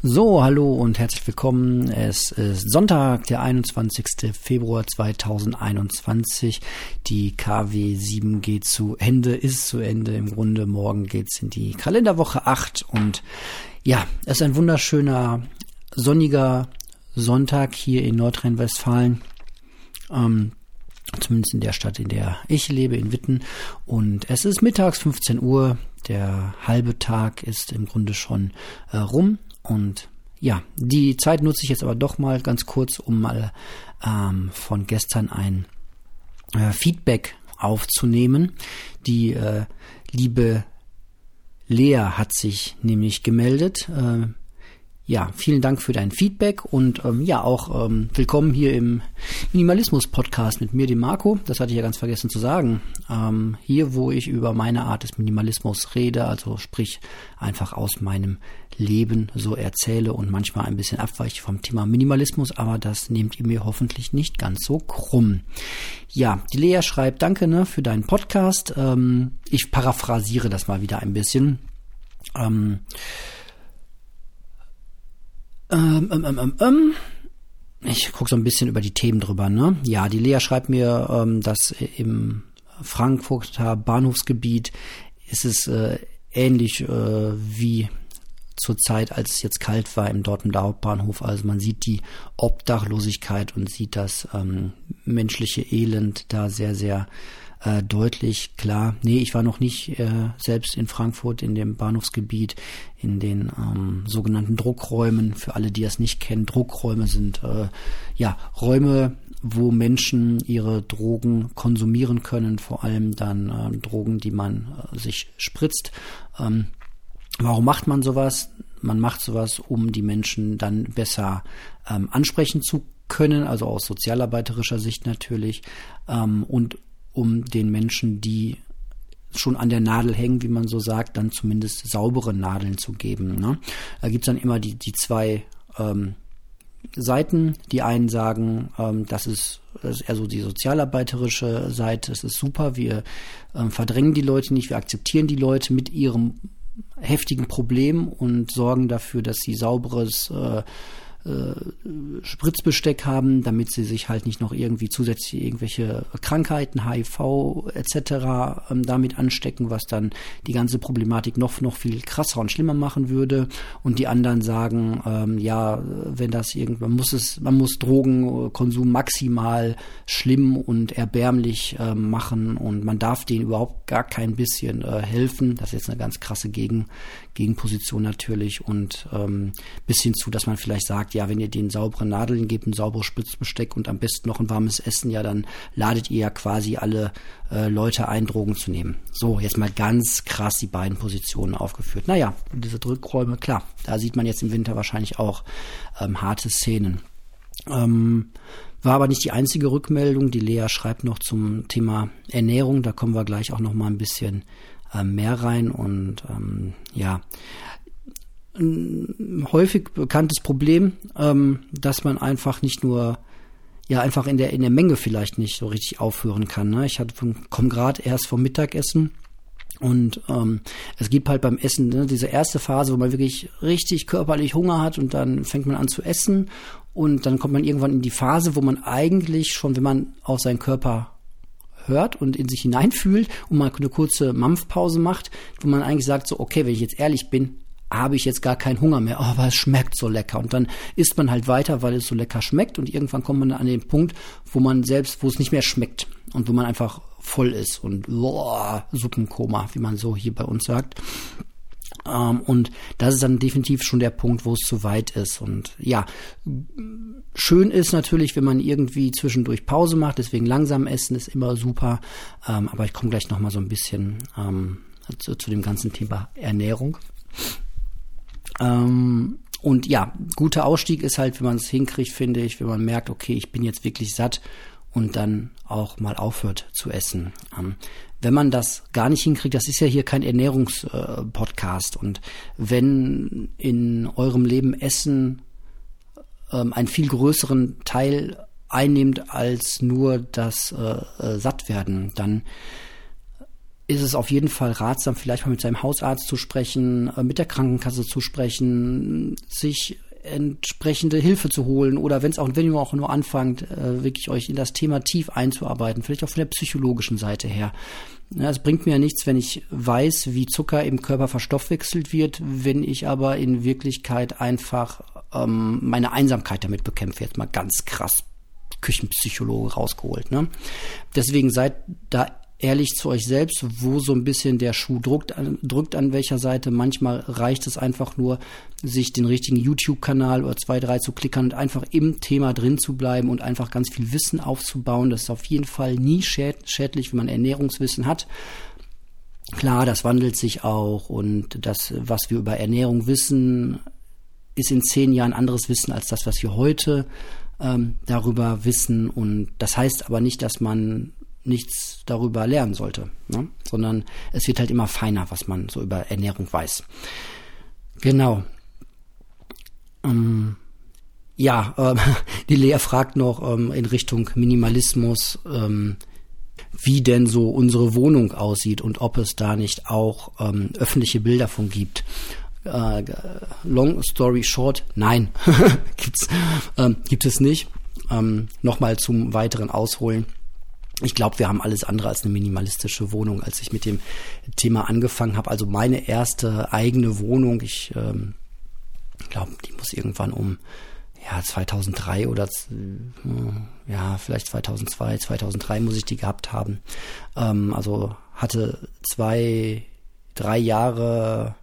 So, hallo und herzlich willkommen. Es ist Sonntag, der 21. Februar 2021. Die KW 7 geht zu Ende, ist zu Ende. Im Grunde morgen geht's in die Kalenderwoche 8 und ja, es ist ein wunderschöner sonniger Sonntag hier in Nordrhein-Westfalen. Ähm, zumindest in der Stadt, in der ich lebe, in Witten. Und es ist mittags 15 Uhr. Der halbe Tag ist im Grunde schon äh, rum. Und ja, die Zeit nutze ich jetzt aber doch mal ganz kurz, um mal ähm, von gestern ein äh, Feedback aufzunehmen. Die äh, liebe Lea hat sich nämlich gemeldet. Äh, ja, vielen Dank für dein Feedback und ähm, ja, auch ähm, willkommen hier im Minimalismus-Podcast mit mir, dem Marco. Das hatte ich ja ganz vergessen zu sagen. Ähm, hier, wo ich über meine Art des Minimalismus rede, also sprich einfach aus meinem Leben so erzähle und manchmal ein bisschen abweiche vom Thema Minimalismus, aber das nehmt ihr mir hoffentlich nicht ganz so krumm. Ja, die Lea schreibt, danke ne, für deinen Podcast. Ähm, ich paraphrasiere das mal wieder ein bisschen. Ähm, ähm, ähm, ähm, ähm, ähm. Ich gucke so ein bisschen über die Themen drüber. Ne? Ja, die Lea schreibt mir, ähm, dass im Frankfurter Bahnhofsgebiet ist es äh, ähnlich äh, wie zur Zeit, als es jetzt kalt war im Dortmunder Hauptbahnhof. Also man sieht die Obdachlosigkeit und sieht das ähm, menschliche Elend da sehr, sehr äh, deutlich klar. Nee, ich war noch nicht äh, selbst in Frankfurt in dem Bahnhofsgebiet, in den ähm, sogenannten Druckräumen. Für alle, die das nicht kennen, Druckräume sind äh, ja Räume, wo Menschen ihre Drogen konsumieren können, vor allem dann äh, Drogen, die man äh, sich spritzt. Ähm, warum macht man sowas? Man macht sowas, um die Menschen dann besser ähm, ansprechen zu können, also aus sozialarbeiterischer Sicht natürlich, ähm, und um den Menschen, die schon an der Nadel hängen, wie man so sagt, dann zumindest saubere Nadeln zu geben. Ne? Da gibt's dann immer die, die zwei ähm, Seiten. Die einen sagen, ähm, das, ist, das ist eher so die sozialarbeiterische Seite, es ist super, wir ähm, verdrängen die Leute nicht, wir akzeptieren die Leute mit ihrem heftigen Problem und sorgen dafür, dass sie sauberes äh, Spritzbesteck haben, damit sie sich halt nicht noch irgendwie zusätzlich irgendwelche Krankheiten, HIV etc. Ähm, damit anstecken, was dann die ganze Problematik noch noch viel krasser und schlimmer machen würde. Und die anderen sagen, ähm, ja, wenn das irgendwann muss es, man muss Drogenkonsum maximal schlimm und erbärmlich äh, machen und man darf denen überhaupt gar kein bisschen äh, helfen. Das ist jetzt eine ganz krasse Gegen, Gegenposition natürlich und ähm, bis hin zu, dass man vielleicht sagt, ja, wenn ihr den sauberen Nadeln gebt, ein sauberes Spitzbesteck und am besten noch ein warmes Essen, ja, dann ladet ihr ja quasi alle äh, Leute ein, Drogen zu nehmen. So, jetzt mal ganz krass die beiden Positionen aufgeführt. Naja, diese Drückräume, klar, da sieht man jetzt im Winter wahrscheinlich auch ähm, harte Szenen. Ähm, war aber nicht die einzige Rückmeldung. Die Lea schreibt noch zum Thema Ernährung. Da kommen wir gleich auch noch mal ein bisschen äh, mehr rein und ähm, ja, ein häufig bekanntes Problem, ähm, dass man einfach nicht nur ja einfach in der in der Menge vielleicht nicht so richtig aufhören kann. Ne? Ich hatte komme gerade erst vom Mittagessen und ähm, es gibt halt beim Essen ne, diese erste Phase, wo man wirklich richtig körperlich Hunger hat und dann fängt man an zu essen und dann kommt man irgendwann in die Phase, wo man eigentlich schon, wenn man auf seinen Körper hört und in sich hineinfühlt und mal eine kurze Mampfpause macht, wo man eigentlich sagt, so, okay, wenn ich jetzt ehrlich bin, habe ich jetzt gar keinen Hunger mehr, oh, aber es schmeckt so lecker. Und dann isst man halt weiter, weil es so lecker schmeckt. Und irgendwann kommt man an den Punkt, wo man selbst, wo es nicht mehr schmeckt und wo man einfach voll ist und boah, Suppenkoma, wie man so hier bei uns sagt. Ähm, und das ist dann definitiv schon der Punkt, wo es zu weit ist. Und ja, schön ist natürlich, wenn man irgendwie zwischendurch Pause macht. Deswegen langsam essen ist immer super. Ähm, aber ich komme gleich noch mal so ein bisschen ähm, zu, zu, dem ganzen Thema Ernährung. Ähm, und ja, guter Ausstieg ist halt, wenn man es hinkriegt, finde ich, wenn man merkt, okay, ich bin jetzt wirklich satt und dann auch mal aufhört zu essen. Ähm, wenn man das gar nicht hinkriegt, das ist ja hier kein Ernährungspodcast äh, und wenn in eurem Leben Essen ähm, einen viel größeren Teil einnimmt als nur das äh, äh, Sattwerden, dann ist es auf jeden Fall ratsam, vielleicht mal mit seinem Hausarzt zu sprechen, äh, mit der Krankenkasse zu sprechen, sich entsprechende Hilfe zu holen oder wenn es auch, wenn ihr auch nur anfangt, äh, wirklich euch in das Thema tief einzuarbeiten, vielleicht auch von der psychologischen Seite her. Es bringt mir ja nichts, wenn ich weiß, wie Zucker im Körper verstoffwechselt wird, wenn ich aber in Wirklichkeit einfach ähm, meine Einsamkeit damit bekämpfe. Jetzt mal ganz krass Küchenpsychologe rausgeholt. Ne? Deswegen seid da ehrlich zu euch selbst, wo so ein bisschen der Schuh drückt, drückt an welcher Seite. Manchmal reicht es einfach nur, sich den richtigen YouTube-Kanal oder zwei, drei zu klickern und einfach im Thema drin zu bleiben und einfach ganz viel Wissen aufzubauen. Das ist auf jeden Fall nie schädlich, wenn man Ernährungswissen hat. Klar, das wandelt sich auch und das, was wir über Ernährung wissen, ist in zehn Jahren anderes Wissen als das, was wir heute ähm, darüber wissen. Und das heißt aber nicht, dass man nichts darüber lernen sollte, ne? sondern es wird halt immer feiner, was man so über Ernährung weiß. Genau. Ähm, ja, ähm, die Lea fragt noch ähm, in Richtung Minimalismus, ähm, wie denn so unsere Wohnung aussieht und ob es da nicht auch ähm, öffentliche Bilder von gibt. Äh, long story short, nein, gibt's, ähm, gibt es nicht. Ähm, Nochmal zum weiteren Ausholen ich glaube, wir haben alles andere als eine minimalistische Wohnung, als ich mit dem Thema angefangen habe. Also meine erste eigene Wohnung, ich ähm, glaube, die muss irgendwann um ja 2003 oder äh, ja vielleicht 2002, 2003 muss ich die gehabt haben. Ähm, also hatte zwei, drei Jahre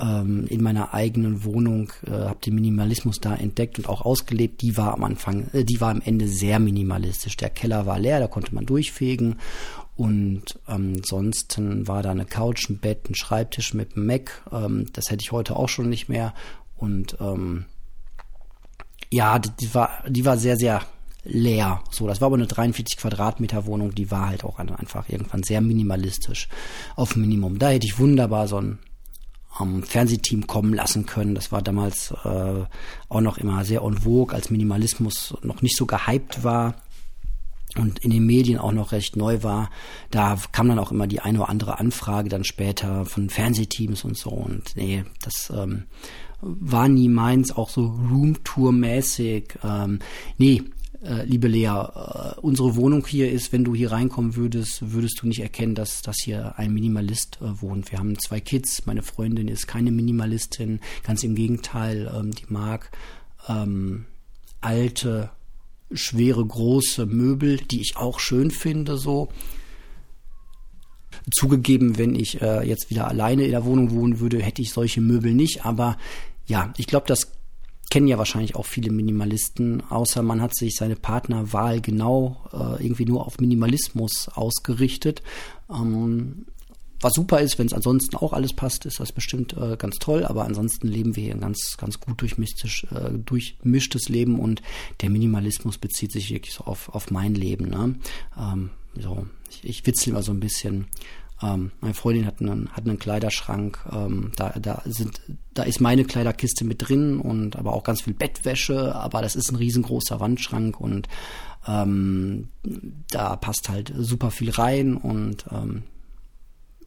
ähm, in meiner eigenen Wohnung, äh, habe den Minimalismus da entdeckt und auch ausgelebt. Die war am Anfang, äh, die war am Ende sehr minimalistisch. Der Keller war leer, da konnte man durchfegen und ähm, ansonsten war da eine Couch, ein Bett, ein Schreibtisch mit einem Mac. Ähm, das hätte ich heute auch schon nicht mehr. Und ähm, ja, die, die war, die war sehr, sehr leer. So, das war aber eine 43 Quadratmeter Wohnung, die war halt auch einfach irgendwann sehr minimalistisch auf Minimum. Da hätte ich wunderbar so ein ähm, Fernsehteam kommen lassen können. Das war damals äh, auch noch immer sehr en vogue, als Minimalismus noch nicht so gehypt war und in den Medien auch noch recht neu war. Da kam dann auch immer die eine oder andere Anfrage dann später von Fernsehteams und so. Und nee, das ähm, war nie meins, auch so Roomtour-mäßig. Ähm, nee, äh, liebe Lea, äh, unsere Wohnung hier ist, wenn du hier reinkommen würdest, würdest du nicht erkennen, dass, dass hier ein Minimalist äh, wohnt. Wir haben zwei Kids, meine Freundin ist keine Minimalistin, ganz im Gegenteil, ähm, die mag ähm, alte, schwere, große Möbel, die ich auch schön finde, so. Zugegeben, wenn ich äh, jetzt wieder alleine in der Wohnung wohnen würde, hätte ich solche Möbel nicht, aber ja, ich glaube, das kennen ja wahrscheinlich auch viele Minimalisten, außer man hat sich seine Partnerwahl genau äh, irgendwie nur auf Minimalismus ausgerichtet. Ähm, was super ist, wenn es ansonsten auch alles passt, ist das bestimmt äh, ganz toll, aber ansonsten leben wir hier ein ganz, ganz gut durchmischtes, äh, durchmischtes Leben und der Minimalismus bezieht sich wirklich so auf, auf mein Leben. Ne? Ähm, so, ich, ich witzel immer so ein bisschen ähm, meine Freundin hat einen, hat einen Kleiderschrank, ähm, da, da sind, da ist meine Kleiderkiste mit drin und aber auch ganz viel Bettwäsche, aber das ist ein riesengroßer Wandschrank und ähm, da passt halt super viel rein und ähm,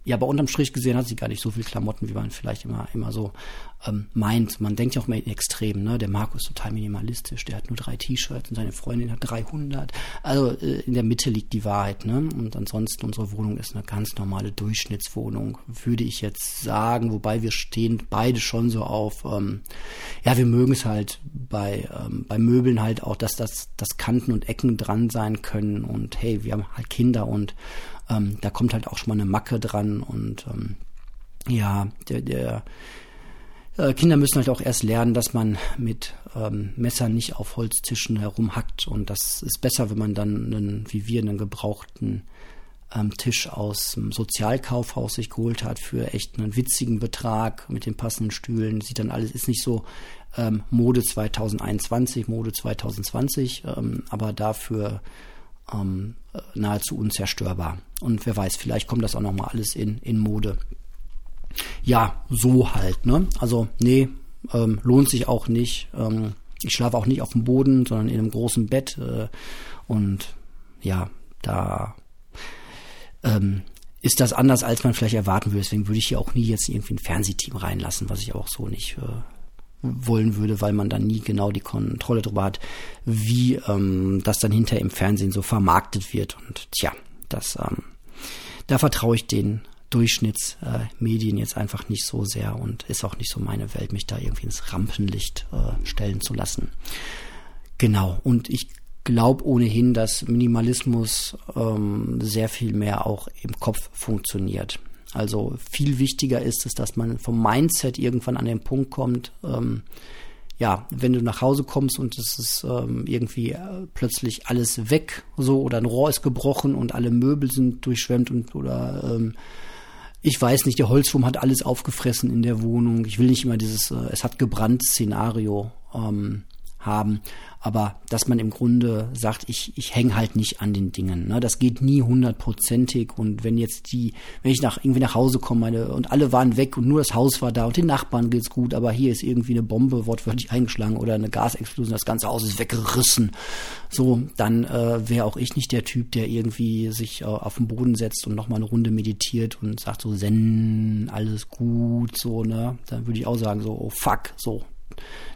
ja, aber unterm Strich gesehen hat sie gar nicht so viel Klamotten, wie man vielleicht immer, immer so ähm, meint. Man denkt ja auch mal in Extremen, ne? Der Marco ist total minimalistisch, der hat nur drei T-Shirts und seine Freundin hat 300. Also äh, in der Mitte liegt die Wahrheit, ne? Und ansonsten unsere Wohnung ist eine ganz normale Durchschnittswohnung, würde ich jetzt sagen. Wobei wir stehen beide schon so auf, ähm, ja, wir mögen es halt bei, ähm, bei Möbeln halt auch, dass das, dass Kanten und Ecken dran sein können und hey, wir haben halt Kinder und ähm, da kommt halt auch schon mal eine Macke dran und ähm, ja, der, der äh, Kinder müssen halt auch erst lernen, dass man mit ähm, Messern nicht auf Holztischen herumhackt und das ist besser, wenn man dann einen, wie wir einen gebrauchten ähm, Tisch aus dem Sozialkaufhaus sich geholt hat für echt einen witzigen Betrag mit den passenden Stühlen. Sieht dann alles, ist nicht so ähm, Mode 2021, Mode 2020, ähm, aber dafür ähm, nahezu unzerstörbar. Und wer weiß, vielleicht kommt das auch nochmal alles in, in Mode. Ja, so halt, ne? Also, nee, ähm, lohnt sich auch nicht. Ähm, ich schlafe auch nicht auf dem Boden, sondern in einem großen Bett. Äh, und ja, da ähm, ist das anders, als man vielleicht erwarten würde. Deswegen würde ich hier auch nie jetzt irgendwie ein Fernsehteam reinlassen, was ich auch so nicht äh, wollen würde, weil man dann nie genau die Kontrolle darüber hat, wie ähm, das dann hinter im Fernsehen so vermarktet wird. Und tja, das, ähm, da vertraue ich den Durchschnittsmedien äh, jetzt einfach nicht so sehr und ist auch nicht so meine Welt, mich da irgendwie ins Rampenlicht äh, stellen zu lassen. Genau, und ich glaube ohnehin, dass Minimalismus ähm, sehr viel mehr auch im Kopf funktioniert. Also viel wichtiger ist es, dass man vom Mindset irgendwann an den Punkt kommt, ähm, ja, wenn du nach Hause kommst und es ist ähm, irgendwie äh, plötzlich alles weg, so oder ein Rohr ist gebrochen und alle Möbel sind durchschwemmt und oder ähm, ich weiß nicht, der Holzwurm hat alles aufgefressen in der Wohnung. Ich will nicht immer dieses äh, es hat gebrannt Szenario ähm, haben. Aber dass man im Grunde sagt, ich, ich hänge halt nicht an den Dingen. Ne? Das geht nie hundertprozentig. Und wenn jetzt die, wenn ich nach irgendwie nach Hause komme meine, und alle waren weg und nur das Haus war da und den Nachbarn geht's gut, aber hier ist irgendwie eine Bombe wortwörtlich eingeschlagen oder eine Gasexplosion, das ganze Haus ist weggerissen. So, dann äh, wäre auch ich nicht der Typ, der irgendwie sich äh, auf den Boden setzt und nochmal eine Runde meditiert und sagt so, Zen, alles gut, so, ne? Dann würde ich auch sagen, so, oh fuck, so,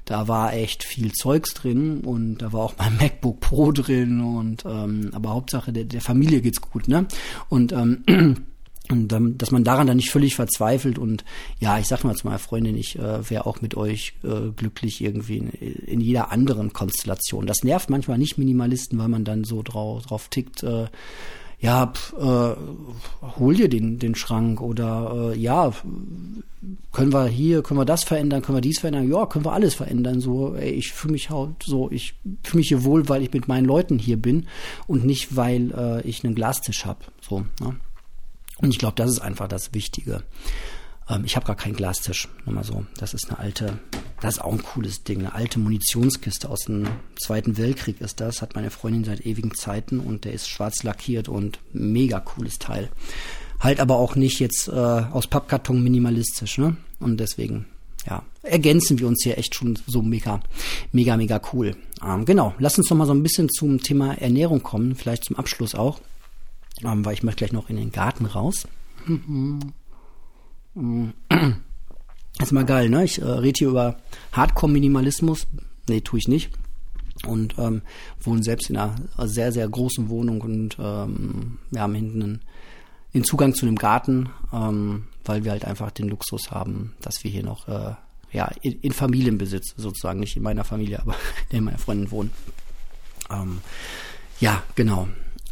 da war echt viel Zeugs drin und da war auch mein MacBook Pro drin und ähm, aber Hauptsache der, der Familie geht's gut, ne? Und ähm, und ähm, dass man daran dann nicht völlig verzweifelt und ja, ich sag mal zu meiner Freundin, ich äh, wäre auch mit euch äh, glücklich irgendwie in, in jeder anderen Konstellation. Das nervt manchmal nicht Minimalisten, weil man dann so drauf, drauf tickt, äh, ja, pf, äh, hol dir den, den Schrank oder äh, ja, können wir hier, können wir das verändern, können wir dies verändern, ja, können wir alles verändern. So, ey, ich fühle mich halt so, ich fühle mich hier wohl, weil ich mit meinen Leuten hier bin und nicht, weil äh, ich einen Glastisch habe. So, ne? Und ich glaube, das ist einfach das Wichtige. Ähm, ich habe gar keinen Glastisch, nur mal so. Das ist eine alte, das ist auch ein cooles Ding, eine alte Munitionskiste aus dem Zweiten Weltkrieg ist das, hat meine Freundin seit ewigen Zeiten und der ist schwarz lackiert und mega cooles Teil. Halt aber auch nicht jetzt äh, aus Pappkarton minimalistisch, ne? Und deswegen, ja, ergänzen wir uns hier echt schon so mega, mega, mega cool. Ähm, genau, lass uns noch mal so ein bisschen zum Thema Ernährung kommen, vielleicht zum Abschluss auch, ähm, weil ich möchte gleich noch in den Garten raus. Ist mal geil, ne? Ich äh, rede hier über Hardcore-Minimalismus. Nee, tue ich nicht. Und ähm, wohne selbst in einer sehr, sehr großen Wohnung und ähm, wir haben hinten einen, den Zugang zu einem Garten, ähm, weil wir halt einfach den Luxus haben, dass wir hier noch äh, ja, in, in Familienbesitz sozusagen, nicht in meiner Familie, aber in meiner Freundin wohnen. Ähm, ja, genau.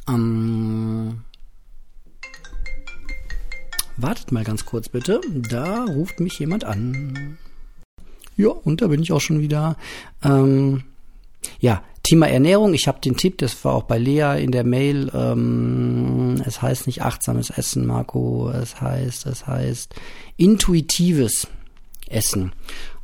Ähm, Wartet mal ganz kurz bitte. Da ruft mich jemand an. Ja, und da bin ich auch schon wieder. Ähm, ja, Thema Ernährung. Ich habe den Tipp, das war auch bei Lea in der Mail. Ähm, es heißt nicht achtsames Essen, Marco. Es heißt, es heißt intuitives Essen.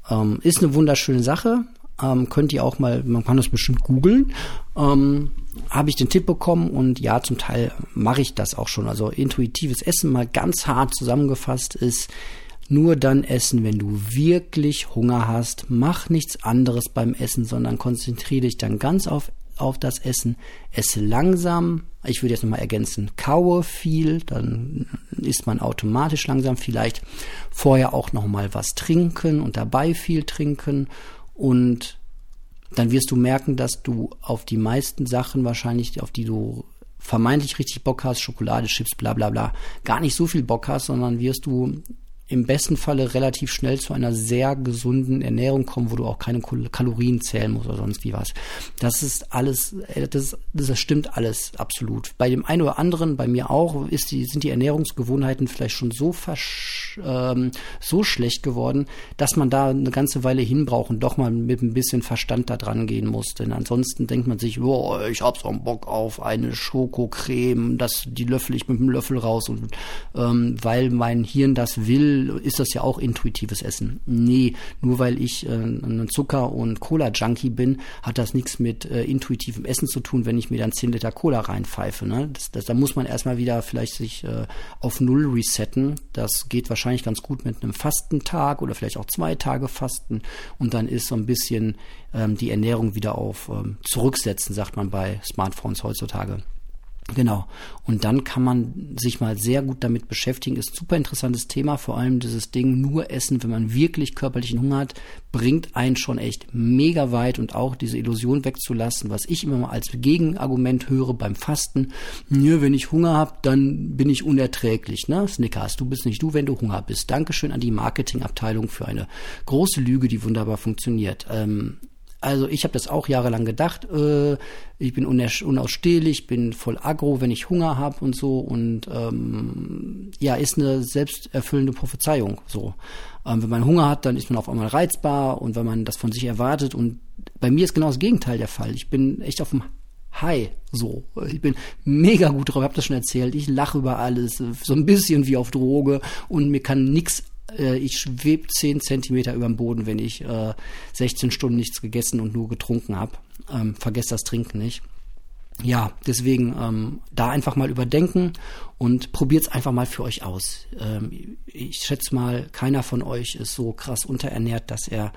Ähm, ist eine wunderschöne Sache. Ähm, könnt ihr auch mal, man kann das bestimmt googeln. Ähm, habe ich den Tipp bekommen und ja, zum Teil mache ich das auch schon. Also intuitives Essen mal ganz hart zusammengefasst ist nur dann essen, wenn du wirklich Hunger hast. Mach nichts anderes beim Essen, sondern konzentriere dich dann ganz auf, auf das Essen. Esse langsam. Ich würde jetzt nochmal ergänzen, kaue viel, dann isst man automatisch langsam. Vielleicht vorher auch nochmal was trinken und dabei viel trinken und dann wirst du merken, dass du auf die meisten Sachen wahrscheinlich, auf die du vermeintlich richtig Bock hast, Schokolade, Chips, bla bla bla, gar nicht so viel Bock hast, sondern wirst du im besten Falle relativ schnell zu einer sehr gesunden Ernährung kommen, wo du auch keine Kalorien zählen musst oder sonst wie was. Das ist alles, äh, das, das stimmt alles absolut. Bei dem einen oder anderen, bei mir auch, ist die, sind die Ernährungsgewohnheiten vielleicht schon so ähm, so schlecht geworden, dass man da eine ganze Weile hinbraucht und doch mal mit ein bisschen Verstand da dran gehen muss. Denn ansonsten denkt man sich, oh, ich hab so einen Bock auf eine Schokocreme, das, die löffel ich mit dem Löffel raus und ähm, weil mein Hirn das will, ist das ja auch intuitives Essen. Nee, nur weil ich äh, ein Zucker- und Cola-Junkie bin, hat das nichts mit äh, intuitivem Essen zu tun, wenn ich mir dann 10 Liter Cola reinpfeife. Ne? Das, das, da muss man erstmal wieder vielleicht sich äh, auf Null resetten. Das geht wahrscheinlich ganz gut mit einem Fastentag oder vielleicht auch zwei Tage Fasten und dann ist so ein bisschen ähm, die Ernährung wieder auf ähm, zurücksetzen, sagt man bei Smartphones heutzutage. Genau. Und dann kann man sich mal sehr gut damit beschäftigen. Ist ein super interessantes Thema. Vor allem dieses Ding, nur essen, wenn man wirklich körperlichen Hunger hat, bringt einen schon echt mega weit und auch diese Illusion wegzulassen, was ich immer mal als Gegenargument höre beim Fasten. Ja, wenn ich Hunger habe, dann bin ich unerträglich. Ne? Snickers, du bist nicht du, wenn du Hunger bist. Dankeschön an die Marketingabteilung für eine große Lüge, die wunderbar funktioniert. Ähm, also ich habe das auch jahrelang gedacht. Äh, ich bin unausstehlich, bin voll aggro, wenn ich Hunger habe und so. Und ähm, ja, ist eine selbsterfüllende Prophezeiung. So, ähm, wenn man Hunger hat, dann ist man auf einmal reizbar und wenn man das von sich erwartet. Und bei mir ist genau das Gegenteil der Fall. Ich bin echt auf dem High, so. Ich bin mega gut drauf, ich habe das schon erzählt. Ich lache über alles, so ein bisschen wie auf Droge und mir kann nix äh, ich schwebe 10 Zentimeter über dem Boden, wenn ich äh, 16 Stunden nichts gegessen und nur getrunken habe. Ähm, vergesst das Trinken nicht. Ja, deswegen ähm, da einfach mal überdenken und probiert es einfach mal für euch aus. Ähm, ich schätze mal, keiner von euch ist so krass unterernährt, dass er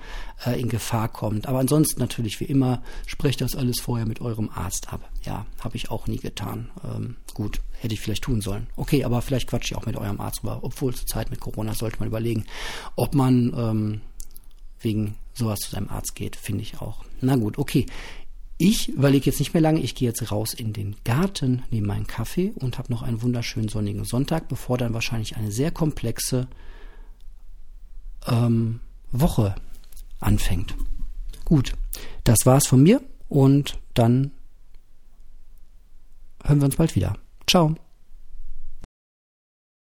äh, in Gefahr kommt. Aber ansonsten natürlich wie immer, sprecht das alles vorher mit eurem Arzt ab. Ja, habe ich auch nie getan. Ähm, gut, hätte ich vielleicht tun sollen. Okay, aber vielleicht quatsche ich auch mit eurem Arzt drüber. Obwohl zur Zeit mit Corona sollte man überlegen, ob man ähm, wegen sowas zu seinem Arzt geht, finde ich auch. Na gut, okay. Ich überlege jetzt nicht mehr lange, ich gehe jetzt raus in den Garten, nehme meinen Kaffee und habe noch einen wunderschönen sonnigen Sonntag, bevor dann wahrscheinlich eine sehr komplexe ähm, Woche anfängt. Gut, das war's von mir und dann hören wir uns bald wieder. Ciao.